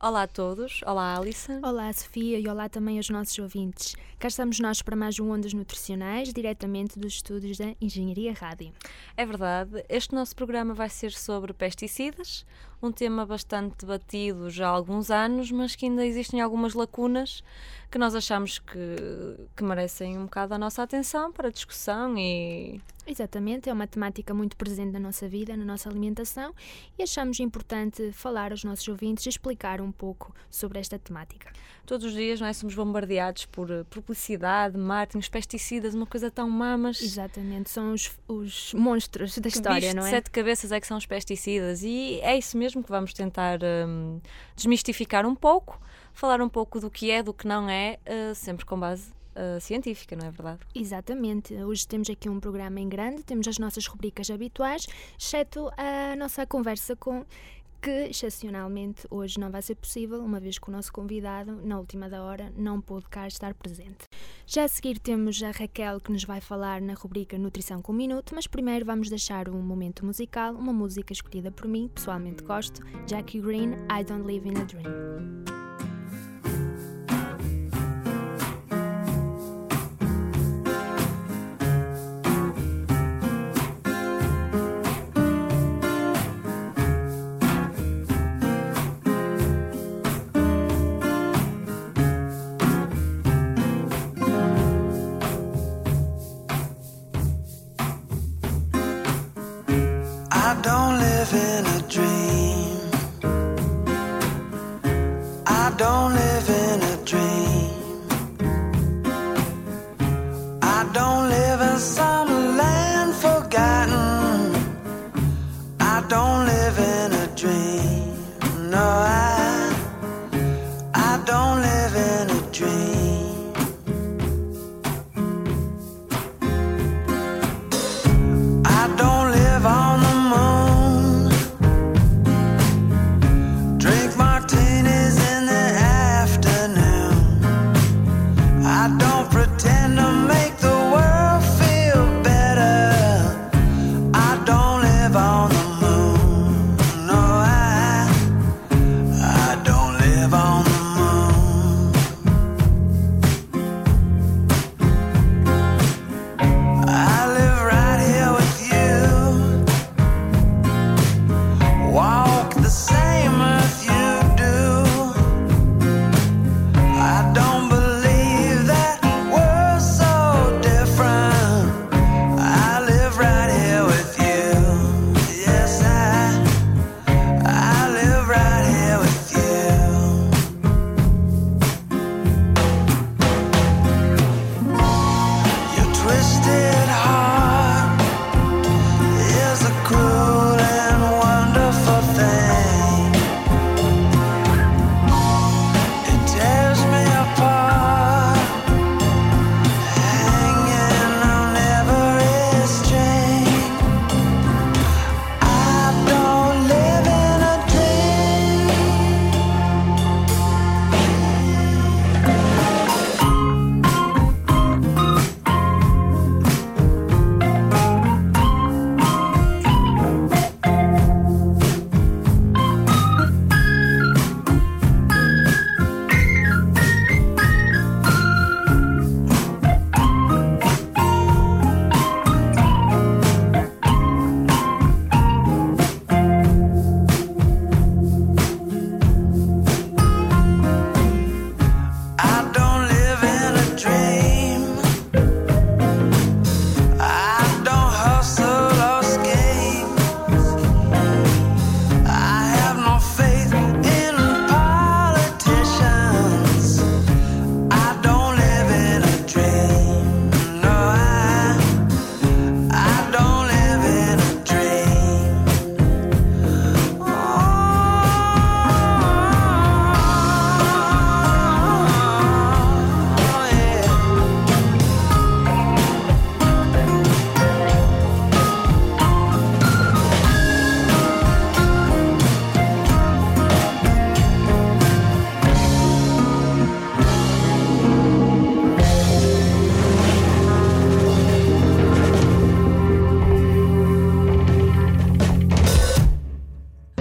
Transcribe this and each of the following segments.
Olá a todos, olá Alison. Olá Sofia e olá também aos nossos ouvintes. Cá estamos nós para mais um Ondas Nutricionais, diretamente dos estúdios da Engenharia Rádio. É verdade, este nosso programa vai ser sobre pesticidas, um tema bastante debatido já há alguns anos, mas que ainda existem algumas lacunas que nós achamos que, que merecem um bocado a nossa atenção para discussão e. Exatamente, é uma temática muito presente na nossa vida, na nossa alimentação e achamos importante falar aos nossos ouvintes e explicar um pouco sobre esta temática. Todos os dias nós somos bombardeados por eh, publicidade, marketing, pesticidas, uma coisa tão mamas. Exatamente, são os, os monstros da história, não é? sete cabeças é que são os pesticidas e é isso mesmo que vamos tentar um, desmistificar um pouco, falar um pouco do que é, do que não é, uh, sempre com base Uh, científica, não é verdade? Exatamente. Hoje temos aqui um programa em grande, temos as nossas rubricas habituais, exceto a nossa conversa com que excepcionalmente hoje não vai ser possível, uma vez que o nosso convidado, na última da hora, não pôde cá estar presente. Já a seguir temos a Raquel que nos vai falar na rubrica Nutrição com Minuto, mas primeiro vamos deixar um momento musical, uma música escolhida por mim, pessoalmente gosto, Jackie Green, I Don't Live in a Dream. I don't live in I don't pretend to make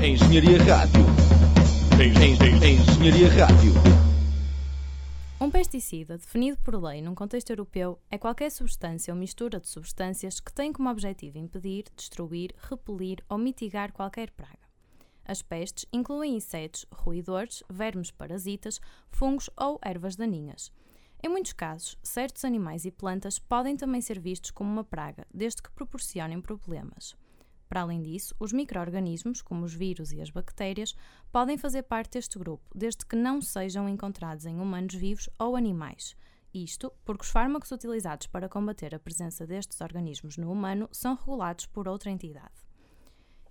Engenharia Rádio. Engenharia Rádio. Um pesticida, definido por lei num contexto europeu, é qualquer substância ou mistura de substâncias que tem como objetivo impedir, destruir, repelir ou mitigar qualquer praga. As pestes incluem insetos, roedores, vermes parasitas, fungos ou ervas daninhas. Em muitos casos, certos animais e plantas podem também ser vistos como uma praga, desde que proporcionem problemas. Para além disso, os micro-organismos, como os vírus e as bactérias, podem fazer parte deste grupo, desde que não sejam encontrados em humanos vivos ou animais. Isto porque os fármacos utilizados para combater a presença destes organismos no humano são regulados por outra entidade.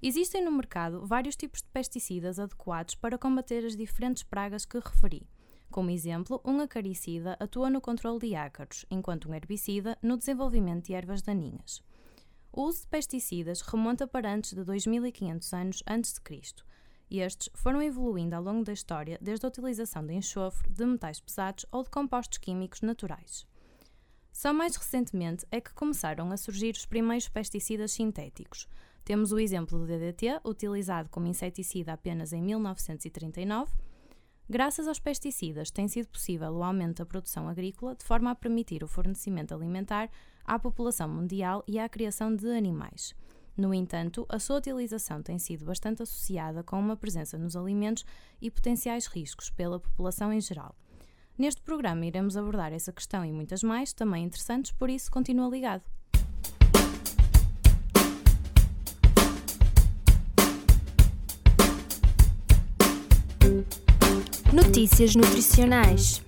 Existem no mercado vários tipos de pesticidas adequados para combater as diferentes pragas que referi. Como exemplo, um acaricida atua no controle de ácaros, enquanto um herbicida no desenvolvimento de ervas daninhas. O uso de pesticidas remonta para antes de 2500 anos antes de Cristo. E estes foram evoluindo ao longo da história desde a utilização de enxofre, de metais pesados ou de compostos químicos naturais. Só mais recentemente é que começaram a surgir os primeiros pesticidas sintéticos, temos o exemplo do DDT, utilizado como inseticida apenas em 1939. Graças aos pesticidas, tem sido possível o aumento da produção agrícola de forma a permitir o fornecimento alimentar à população mundial e à criação de animais. No entanto, a sua utilização tem sido bastante associada com uma presença nos alimentos e potenciais riscos pela população em geral. Neste programa iremos abordar essa questão e muitas mais, também interessantes, por isso continua ligado. Notícias nutricionais.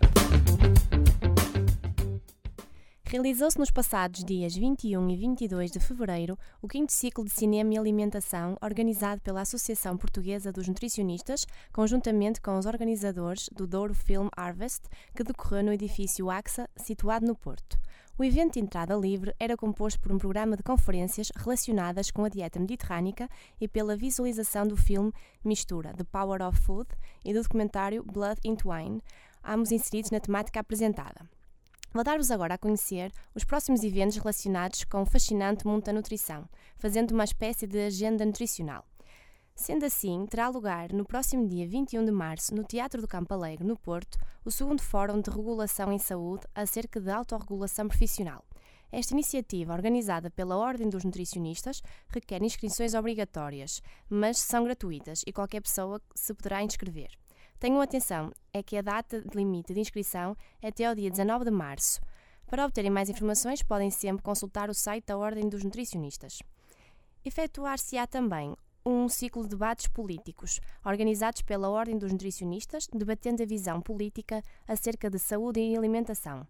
Realizou-se nos passados dias 21 e 22 de fevereiro o quinto ciclo de cinema e alimentação organizado pela Associação Portuguesa dos Nutricionistas, conjuntamente com os organizadores do Douro Film Harvest, que decorreu no edifício AXA, situado no Porto. O evento de entrada livre era composto por um programa de conferências relacionadas com a dieta mediterrânica e pela visualização do filme Mistura, The Power of Food, e do documentário Blood into Wine, ambos inseridos na temática apresentada. Vou dar-vos agora a conhecer os próximos eventos relacionados com o fascinante mundo da nutrição, fazendo uma espécie de agenda nutricional. Sendo assim, terá lugar no próximo dia 21 de março, no Teatro do Campo Alegre, no Porto, o segundo Fórum de Regulação em Saúde acerca de autorregulação profissional. Esta iniciativa, organizada pela Ordem dos Nutricionistas, requer inscrições obrigatórias, mas são gratuitas e qualquer pessoa se poderá inscrever. Tenham atenção, é que a data de limite de inscrição é até ao dia 19 de março. Para obterem mais informações, podem sempre consultar o site da Ordem dos Nutricionistas. Efetuar-se-á também um ciclo de debates políticos, organizados pela Ordem dos Nutricionistas, debatendo a visão política acerca de saúde e alimentação.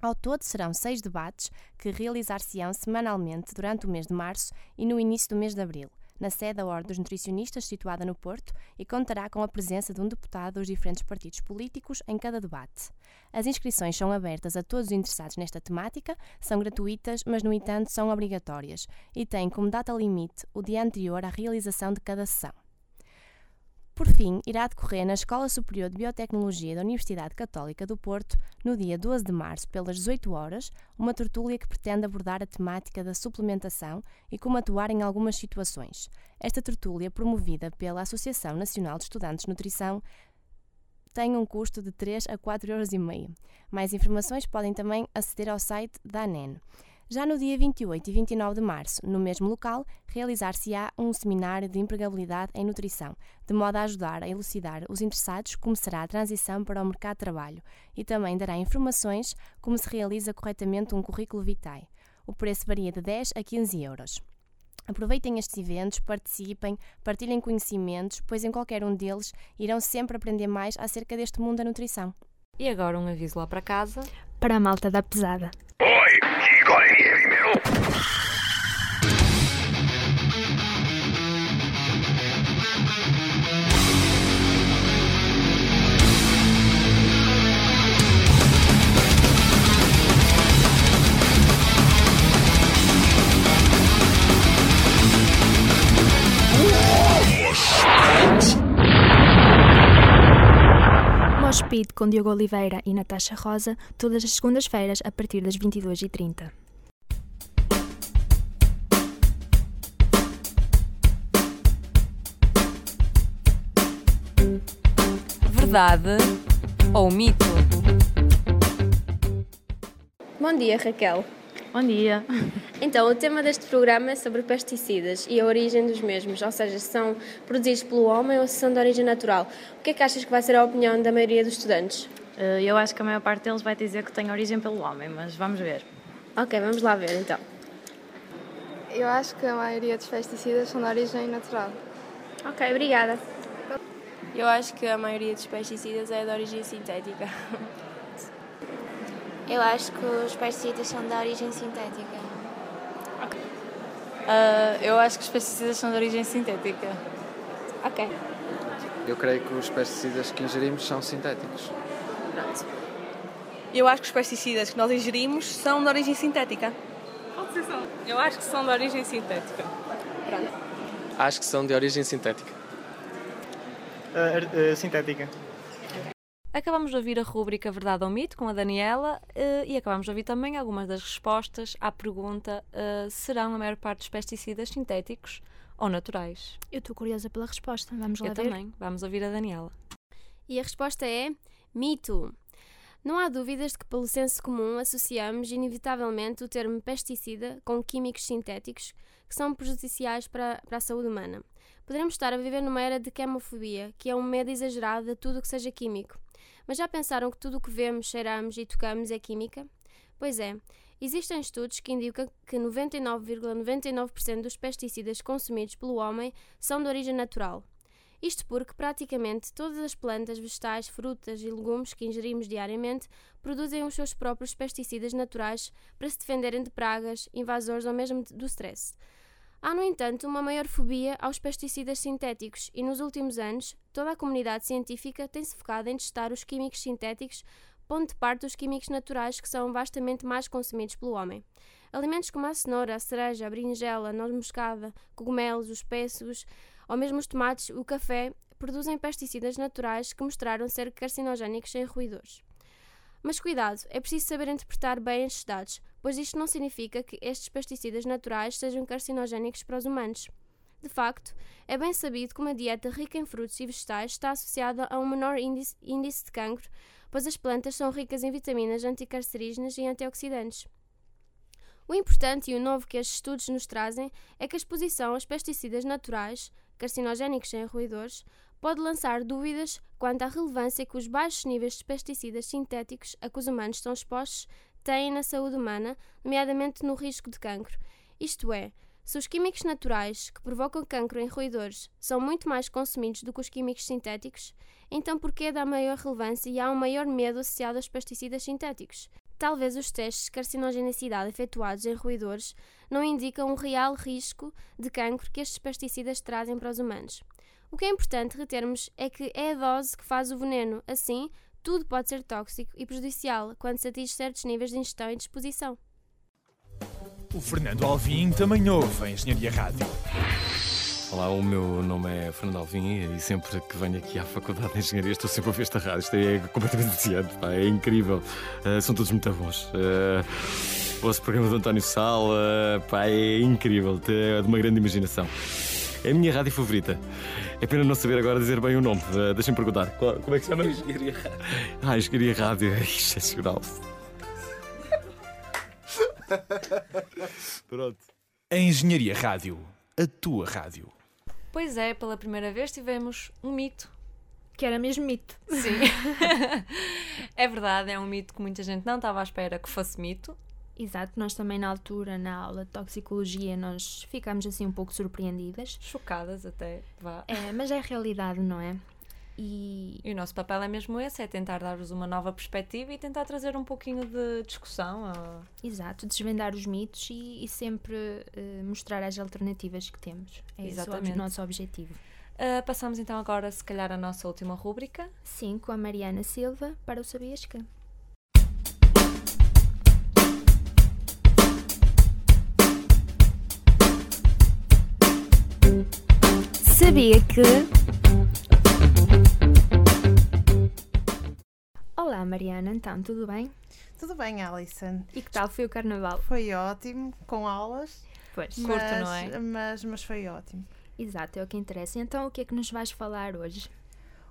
Ao todo, serão seis debates que realizar-se-ão semanalmente durante o mês de março e no início do mês de abril na sede da Ordem dos Nutricionistas, situada no Porto, e contará com a presença de um deputado dos diferentes partidos políticos em cada debate. As inscrições são abertas a todos os interessados nesta temática, são gratuitas, mas, no entanto, são obrigatórias e têm como data limite o dia anterior à realização de cada sessão. Por fim, irá decorrer na Escola Superior de Biotecnologia da Universidade Católica do Porto, no dia 12 de março, pelas 18 horas, uma tertúlia que pretende abordar a temática da suplementação e como atuar em algumas situações. Esta tertúlia, promovida pela Associação Nacional de Estudantes de Nutrição, tem um custo de 3 a 4,5 euros. Mais informações podem também aceder ao site da ANEN. Já no dia 28 e 29 de março, no mesmo local, realizar-se-á um seminário de empregabilidade em nutrição, de modo a ajudar a elucidar os interessados como será a transição para o mercado de trabalho e também dará informações como se realiza corretamente um currículo vitae. O preço varia de 10 a 15 euros. Aproveitem estes eventos, participem, partilhem conhecimentos, pois em qualquer um deles irão sempre aprender mais acerca deste mundo da nutrição. E agora um aviso lá para casa. Para a malta da pesada. got any heavy metal? com Diogo Oliveira e Natasha Rosa, todas as segundas-feiras a partir das 22h30. Verdade ou mito? Bom dia, Raquel. Bom dia. Então, o tema deste programa é sobre pesticidas e a origem dos mesmos, ou seja, se são produzidos pelo homem ou se são de origem natural. O que é que achas que vai ser a opinião da maioria dos estudantes? Eh, Eu acho que a maior parte deles vai dizer que tem origem pelo homem, mas vamos ver. Ok, vamos lá ver então. Eu acho que a maioria dos pesticidas são de origem natural. Ok, obrigada. Eu acho que a maioria dos pesticidas é de origem sintética. Eu acho que os pesticidas são de origem sintética. Ah, eu acho que os pesticidas são de origem sintética. Ok. Eu creio que os pesticidas que ingerimos são sintéticos. Eu acho que os pesticidas que nós ingerimos são de origem sintética. Eu acho que são de origem sintética. Acho que são de origem sintética. sintética. Acabamos de ouvir a rúbrica Verdade ou Mito com a Daniela eh, e acabamos de ouvir também algumas das respostas à pergunta eh, serão a maior parte dos pesticidas sintéticos ou naturais? Eu estou curiosa pela resposta. Vamos lá Eu ver. também. Vamos ouvir a Daniela. E a resposta é mito. Não há dúvidas de que, pelo senso comum, associamos inevitavelmente o termo pesticida com químicos sintéticos que são prejudiciais para, para a saúde humana. Poderemos estar a viver numa era de quimofobia, que é um medo exagerado de tudo o que seja químico. Mas já pensaram que tudo o que vemos, cheiramos e tocamos é química? Pois é, existem estudos que indicam que 99,99% dos pesticidas consumidos pelo homem são de origem natural. Isto porque praticamente todas as plantas, vegetais, frutas e legumes que ingerimos diariamente produzem os seus próprios pesticidas naturais para se defenderem de pragas, invasores ou mesmo do stress. Há, no entanto, uma maior fobia aos pesticidas sintéticos e nos últimos anos toda a comunidade científica tem-se focado em testar os químicos sintéticos, pondo de parte os químicos naturais que são vastamente mais consumidos pelo homem. Alimentos como a cenoura, a cereja, a berinjela, a noz moscada, cogumelos, os pêssegos ou mesmo os tomates, o café, produzem pesticidas naturais que mostraram ser carcinogénicos sem ruidores. Mas cuidado, é preciso saber interpretar bem estes dados, pois isto não significa que estes pesticidas naturais sejam carcinogénicos para os humanos. De facto, é bem sabido que uma dieta rica em frutos e vegetais está associada a um menor índice, índice de cancro, pois as plantas são ricas em vitaminas anticancerígenas e antioxidantes. O importante e o novo que estes estudos nos trazem é que a exposição aos pesticidas naturais, carcinogénicos sem ruidores, pode lançar dúvidas quanto à relevância que os baixos níveis de pesticidas sintéticos a que os humanos estão expostos têm na saúde humana, nomeadamente no risco de cancro. Isto é, se os químicos naturais que provocam cancro em roedores são muito mais consumidos do que os químicos sintéticos, então por que dá maior relevância e há um maior medo associado aos pesticidas sintéticos? Talvez os testes de carcinogenicidade efetuados em roedores não indicam um real risco de cancro que estes pesticidas trazem para os humanos. O que é importante retermos é que é a dose que faz o veneno, assim, tudo pode ser tóxico e prejudicial quando se atinge certos níveis de ingestão e disposição. O Fernando Alvim também ouve a Engenharia Rádio. Olá, o meu nome é Fernando Alvim e sempre que venho aqui à Faculdade de Engenharia estou sempre a ouvir esta rádio. Isto é completamente viciante, pá, é incrível. Uh, são todos muito bons. Uh, o vosso programa do António Sala, pá, é incrível, é de uma grande imaginação. É a minha rádio favorita. É pena não saber agora dizer bem o nome. Uh, Deixem-me perguntar. Qual- como é que se chama? Engenharia Rádio. Ah, Engenharia Rádio é excepcional. Pronto. A Engenharia Rádio, a tua rádio. Pois é, pela primeira vez tivemos um mito. Que era mesmo mito. Sim. é verdade, é um mito que muita gente não estava à espera que fosse mito. Exato, nós também na altura, na aula de toxicologia, nós ficámos assim um pouco surpreendidas. Chocadas até, vá. É, mas é realidade, não é? E E o nosso papel é mesmo esse, é tentar dar-vos uma nova perspectiva e tentar trazer um pouquinho de discussão. a- Exato, desvendar os mitos e, e sempre eh, mostrar as alternativas que temos. É esse o Exatamente. nosso objetivo. Ah, passamos então agora, se calhar, à nossa última rúbrica. Sim, com a Mariana Silva para o Sabias Que. Sabia que. Olá Mariana, então tudo bem? Tudo bem, Alison. E que tal foi o carnaval? Foi ótimo, com aulas. Pois. mas, Curto, não é? Mas, mas foi ótimo. Exato, é o que interessa. Então o que é que nos vais falar hoje?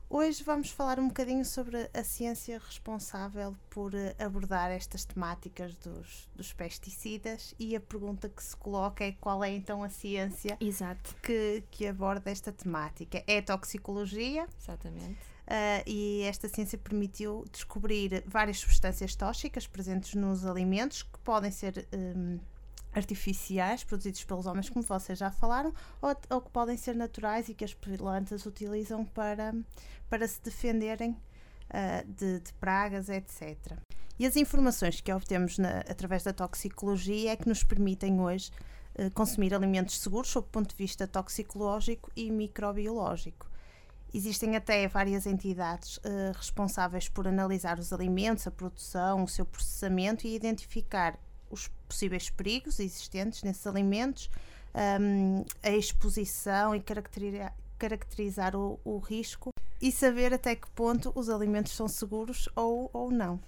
Hoje vamos falar um bocadinho sobre a ciência responsável por eh, abordar estas temáticas dos, dos pesticidas e a pergunta que se coloca é qual é então a ciência Exato. Que, que aborda esta temática. É a toxicologia. Exatamente. Uh, e esta ciência permitiu descobrir várias substâncias tóxicas presentes nos alimentos que podem ser um, artificiais, produzidos pelos homens, como vocês já falaram, ou, ou, que podem ser naturais e que as plantas utilizam para, para se defenderem uh, de, de, pragas, etc. E as informações que obtemos na, através da toxicologia é que nos permitem hoje uh, consumir alimentos seguros sob o ponto de vista toxicológico e microbiológico. Existem até várias entidades uh, responsáveis por analisar os alimentos, a produção, o seu processamento e identificar os possíveis perigos existentes nesses alimentos, um, a exposição e caracterizar, caracterizar o, o, risco e saber até que ponto os alimentos são seguros ou, ou não.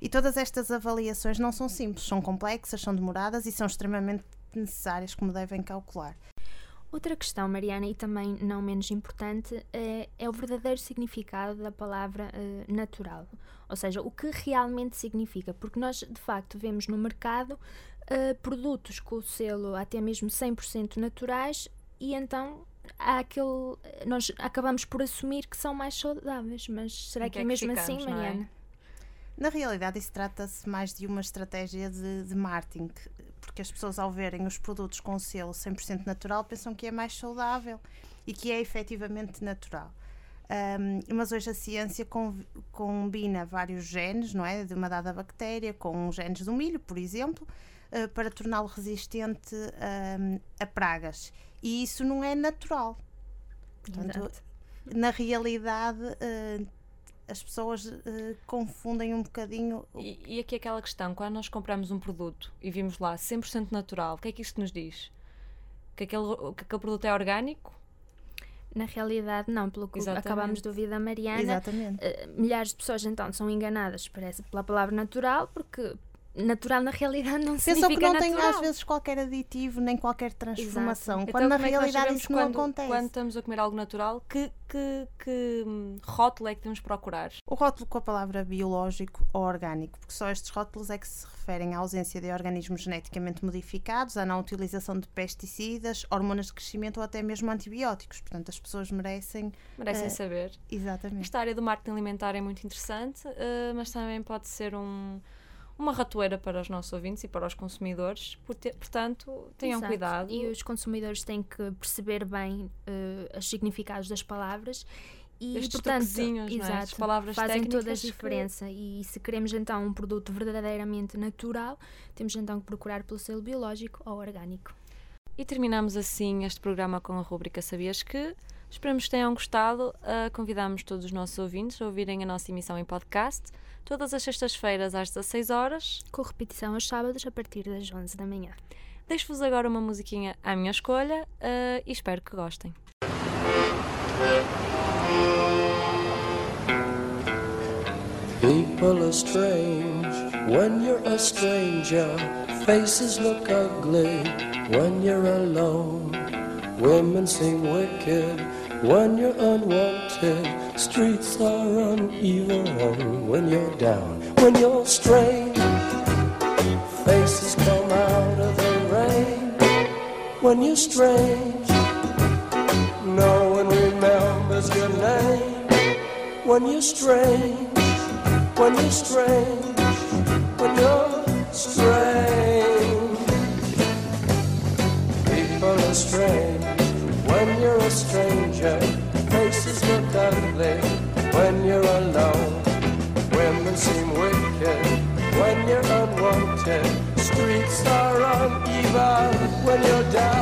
E todas estas avaliações não são simples, são complexas, são demoradas e são extremamente necessárias, como devem calcular. Outra questão, Mariana, e também não menos importante, é, é o verdadeiro significado da palavra uh, natural. Ou seja, o que realmente significa. Porque nós, de facto, vemos no mercado uh, produtos com o selo até mesmo 100% naturais e então há aquele. Nós acabamos por assumir que são mais saudáveis. Mas será que é, é mesmo que ficamos, assim, é? Mariana? Na realidade, isso trata-se mais de uma estratégia de, de marketing porque as pessoas, ao verem os produtos com selo 100% natural, pensam que é mais saudável e que é efetivamente natural. Um, mas hoje a ciência combina vários genes, não é, de uma dada bactéria com genes do milho, por exemplo, uh, para torná-lo resistente um, a pragas. E isso não é natural. Portanto, Exato. na realidade, uh, as pessoas uh, confundem um bocadinho. E, e, aqui aquela questão, quando nós compramos um produto e vimos lá 100% natural, o que é que isto nos diz? Que aquele, que aquele produto é orgânico? Na realidade, não, pelo que Exatamente. acabamos de ouvir da Mariana. Exatamente. Uh, milhares de pessoas então são enganadas parece, pela palavra natural, porque natural na realidade não Pensam significa que não natural. tem às vezes qualquer aditivo nem qualquer transformação, Exato. quando então, na é realidade isso não quando, acontece. Quando estamos a comer algo natural, que, que, que hum, rótulo é que temos procurar? O rótulo com a palavra biológico ou orgânico, porque só estes rótulos é que se referem à ausência de organismos geneticamente modificados, à não utilização de pesticidas, hormonas de crescimento ou até mesmo antibióticos. Portanto, as pessoas merecem... Merecem uh, saber. Exatamente. Esta área do marketing alimentar é muito interessante, uh, mas também pode ser um uma ratoeira para os nossos ouvintes e para os consumidores, portanto, tenham Exato. cuidado. E os consumidores têm que perceber bem uh, os significados das palavras e Estes portanto, exato, é? As palavras fazem toda a diferença que... e se queremos então um produto verdadeiramente natural, temos então que procurar pelo selo biológico ou orgânico. E terminamos assim este programa com a rubrica Sabias que? Esperamos que tenham gostado. Uh, convidamos todos os nossos ouvintes a ouvirem a nossa emissão em podcast todas as sextas-feiras às 16 horas, com repetição aos sábados a partir das 11 da manhã. Deixo-vos agora uma musiquinha à minha escolha uh, e espero que gostem. People are strange when you're a stranger. Faces look ugly when you're alone. Women seem wicked when you're unwanted. Streets are uneven when you're down, when you're strange. Faces come out of the rain when you're strange. No one remembers your name when you're strange. When you're strange, when you're strange. People are strange when you're a stranger Seem wicked when you're unwanted. Streets are uneven when you're down.